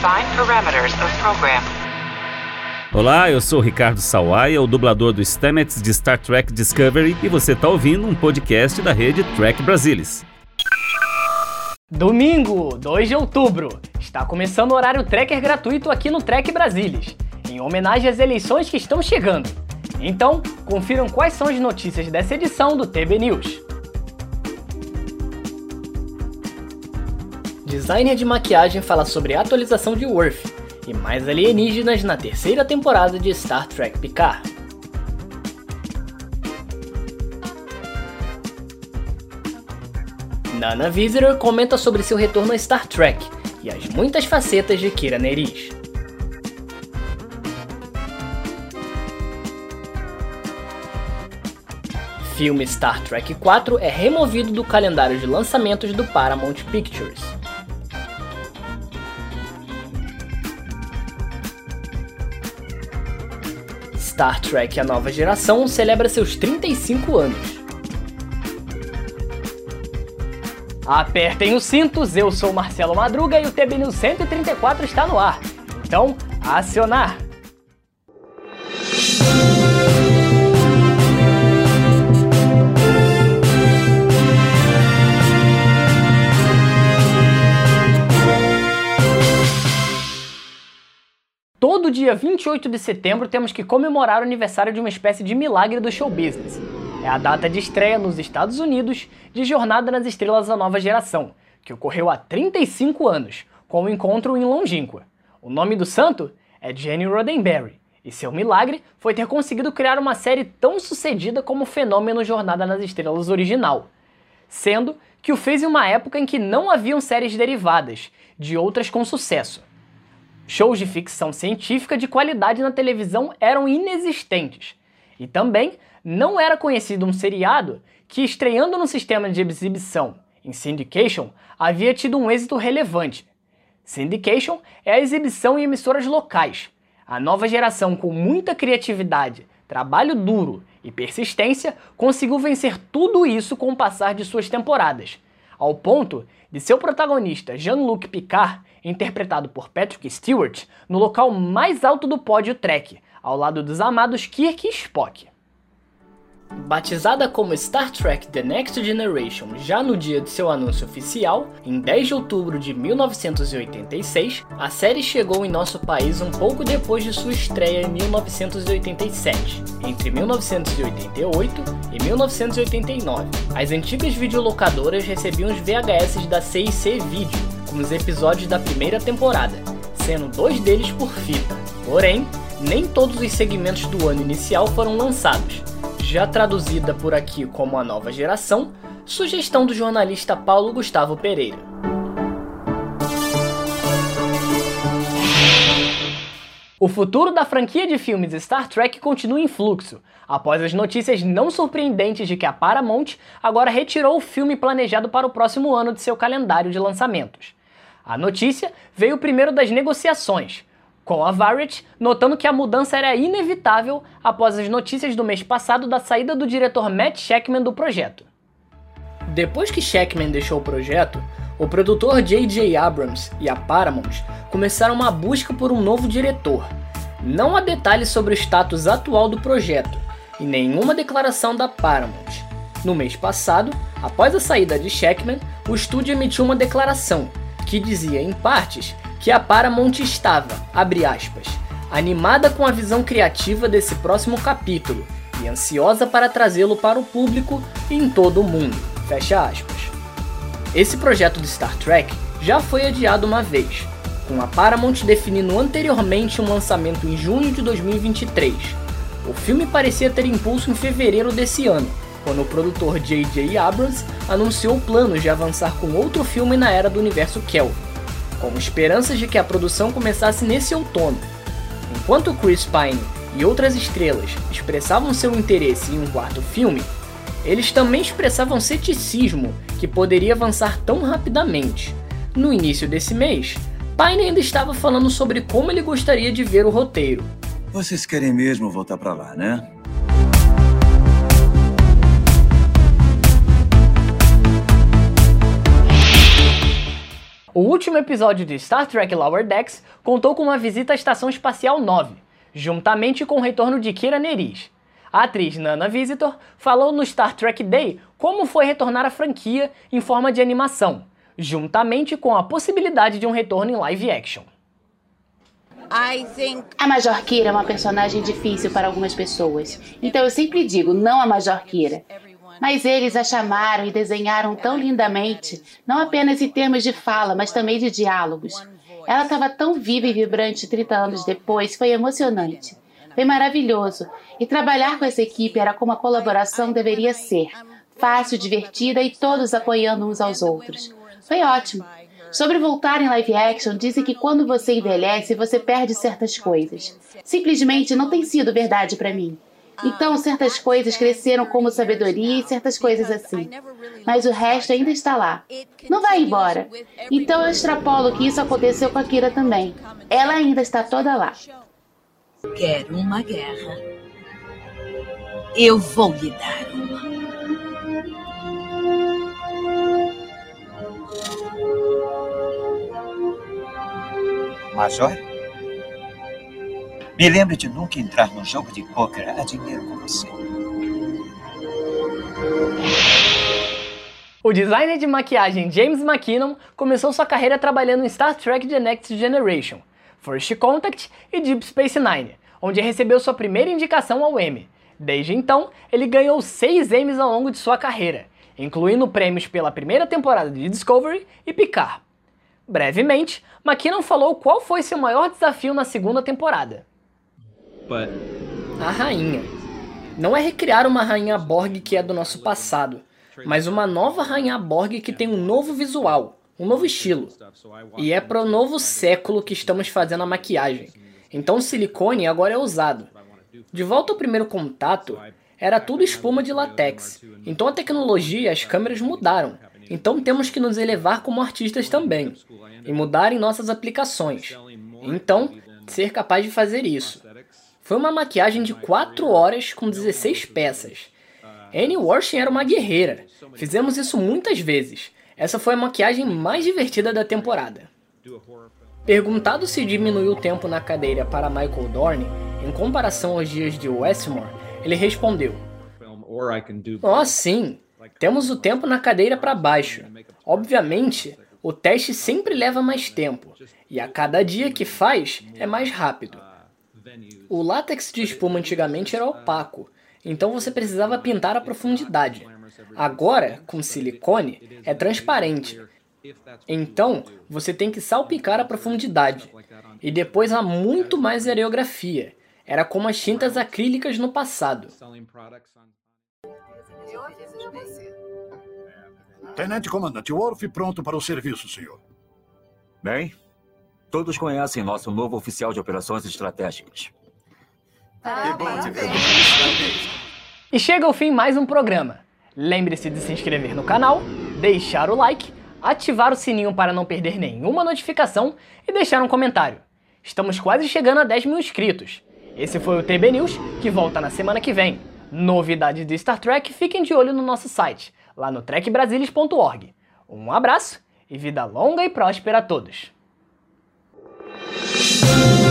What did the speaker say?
Define parameters of program. Olá, eu sou Ricardo Sawaia, o dublador do Stamets de Star Trek Discovery, e você está ouvindo um podcast da rede Trek Brasilis. Domingo, 2 de outubro, está começando o horário Trekker gratuito aqui no Trek Brasilis, em homenagem às eleições que estão chegando. Então, confiram quais são as notícias dessa edição do TB News. Designer de maquiagem fala sobre a atualização de Worth e mais alienígenas na terceira temporada de Star Trek Picard. Nana Visitor comenta sobre seu retorno a Star Trek e as muitas facetas de Kira Nerys. Filme Star Trek 4 é removido do calendário de lançamentos do Paramount Pictures. Star Trek A Nova Geração celebra seus 35 anos. Apertem os cintos, eu sou Marcelo Madruga e o TB News 134 está no ar. Então, acionar! Dia 28 de setembro temos que comemorar o aniversário de uma espécie de milagre do show business. É a data de estreia nos Estados Unidos de Jornada nas Estrelas da Nova Geração, que ocorreu há 35 anos, com o um encontro em Longínqua. O nome do santo é Jenny Roddenberry, e seu milagre foi ter conseguido criar uma série tão sucedida como o fenômeno Jornada nas Estrelas original, sendo que o fez em uma época em que não haviam séries derivadas de outras com sucesso. Shows de ficção científica de qualidade na televisão eram inexistentes. E também não era conhecido um seriado que, estreando no sistema de exibição em syndication, havia tido um êxito relevante. Syndication é a exibição em emissoras locais. A nova geração, com muita criatividade, trabalho duro e persistência, conseguiu vencer tudo isso com o passar de suas temporadas, ao ponto de seu protagonista Jean-Luc Picard interpretado por Patrick Stewart, no local mais alto do pódio Trek, ao lado dos amados Kirk e Spock. Batizada como Star Trek The Next Generation já no dia de seu anúncio oficial, em 10 de outubro de 1986, a série chegou em nosso país um pouco depois de sua estreia em 1987. Entre 1988 e 1989, as antigas videolocadoras recebiam os VHS da CIC Video, com os episódios da primeira temporada, sendo dois deles por fita. Porém, nem todos os segmentos do ano inicial foram lançados. Já traduzida por aqui como a nova geração, sugestão do jornalista Paulo Gustavo Pereira. O futuro da franquia de filmes Star Trek continua em fluxo, após as notícias não surpreendentes de que a Paramount agora retirou o filme planejado para o próximo ano de seu calendário de lançamentos. A notícia veio primeiro das negociações, com a Variety notando que a mudança era inevitável após as notícias do mês passado da saída do diretor Matt Shackman do projeto. Depois que Shackman deixou o projeto, o produtor J.J. Abrams e a Paramount começaram uma busca por um novo diretor. Não há detalhes sobre o status atual do projeto e nenhuma declaração da Paramount. No mês passado, após a saída de Shackman, o estúdio emitiu uma declaração que dizia em partes que a Paramount estava, abre aspas, animada com a visão criativa desse próximo capítulo e ansiosa para trazê-lo para o público em todo o mundo, fecha aspas. Esse projeto de Star Trek já foi adiado uma vez, com a Paramount definindo anteriormente um lançamento em junho de 2023. O filme parecia ter impulso em fevereiro desse ano, quando o produtor J.J. Abrams anunciou planos de avançar com outro filme na era do universo Kelvin, com esperanças de que a produção começasse nesse outono. Enquanto Chris Pine e outras estrelas expressavam seu interesse em um quarto filme, eles também expressavam ceticismo que poderia avançar tão rapidamente. No início desse mês, Pine ainda estava falando sobre como ele gostaria de ver o roteiro. Vocês querem mesmo voltar para lá, né? O último episódio de Star Trek Lower Decks contou com uma visita à Estação Espacial 9, juntamente com o retorno de Kira Nerys. A atriz Nana Visitor falou no Star Trek Day como foi retornar à franquia em forma de animação, juntamente com a possibilidade de um retorno em live action. A Major Kira é uma personagem difícil para algumas pessoas, então eu sempre digo não a Major Kira. Mas eles a chamaram e desenharam tão lindamente, não apenas em termos de fala, mas também de diálogos. Ela estava tão viva e vibrante 30 anos depois, foi emocionante. Foi maravilhoso. E trabalhar com essa equipe era como a colaboração deveria ser: fácil, divertida e todos apoiando uns aos outros. Foi ótimo. Sobre voltar em live action, dizem que quando você envelhece, você perde certas coisas. Simplesmente não tem sido verdade para mim. Então, certas coisas cresceram como sabedoria e certas coisas assim. Mas o resto ainda está lá. Não vai embora. Então, eu extrapolo que isso aconteceu com a Kira também. Ela ainda está toda lá. Quero uma guerra. Eu vou lhe dar uma. Major? Me lembre de nunca entrar num jogo de pôquer a dinheiro com você. O designer de maquiagem James McKinnon começou sua carreira trabalhando em Star Trek The Next Generation, First Contact e Deep Space Nine, onde recebeu sua primeira indicação ao Emmy. Desde então, ele ganhou seis Emmys ao longo de sua carreira, incluindo prêmios pela primeira temporada de Discovery e Picard. Brevemente, McKinnon falou qual foi seu maior desafio na segunda temporada. A rainha. Não é recriar uma rainha Borg que é do nosso passado, mas uma nova rainha Borg que tem um novo visual, um novo estilo. E é para o novo século que estamos fazendo a maquiagem. Então o silicone agora é usado. De volta ao primeiro contato, era tudo espuma de látex. Então a tecnologia e as câmeras mudaram. Então temos que nos elevar como artistas também e mudar em nossas aplicações. Então, ser capaz de fazer isso. Foi uma maquiagem de 4 horas com 16 peças. Annie Warshin era uma guerreira. Fizemos isso muitas vezes. Essa foi a maquiagem mais divertida da temporada. Perguntado se diminuiu o tempo na cadeira para Michael Dorn, em comparação aos dias de Westmore, ele respondeu: Oh, sim, temos o tempo na cadeira para baixo. Obviamente, o teste sempre leva mais tempo, e a cada dia que faz é mais rápido. O látex de espuma antigamente era opaco, então você precisava pintar a profundidade. Agora, com silicone, é transparente. Então, você tem que salpicar a profundidade. E depois há muito mais areografia. Era como as tintas acrílicas no passado. Tenente Comandante Worf pronto para o serviço, senhor. Bem, todos conhecem nosso novo oficial de operações estratégicas. ver. E chega ao fim mais um programa. Lembre-se de se inscrever no canal, deixar o like, ativar o sininho para não perder nenhuma notificação e deixar um comentário. Estamos quase chegando a 10 mil inscritos. Esse foi o TB News, que volta na semana que vem. Novidades de Star Trek, fiquem de olho no nosso site, lá no trekbrasilis.org. Um abraço e vida longa e próspera a todos! Thank you.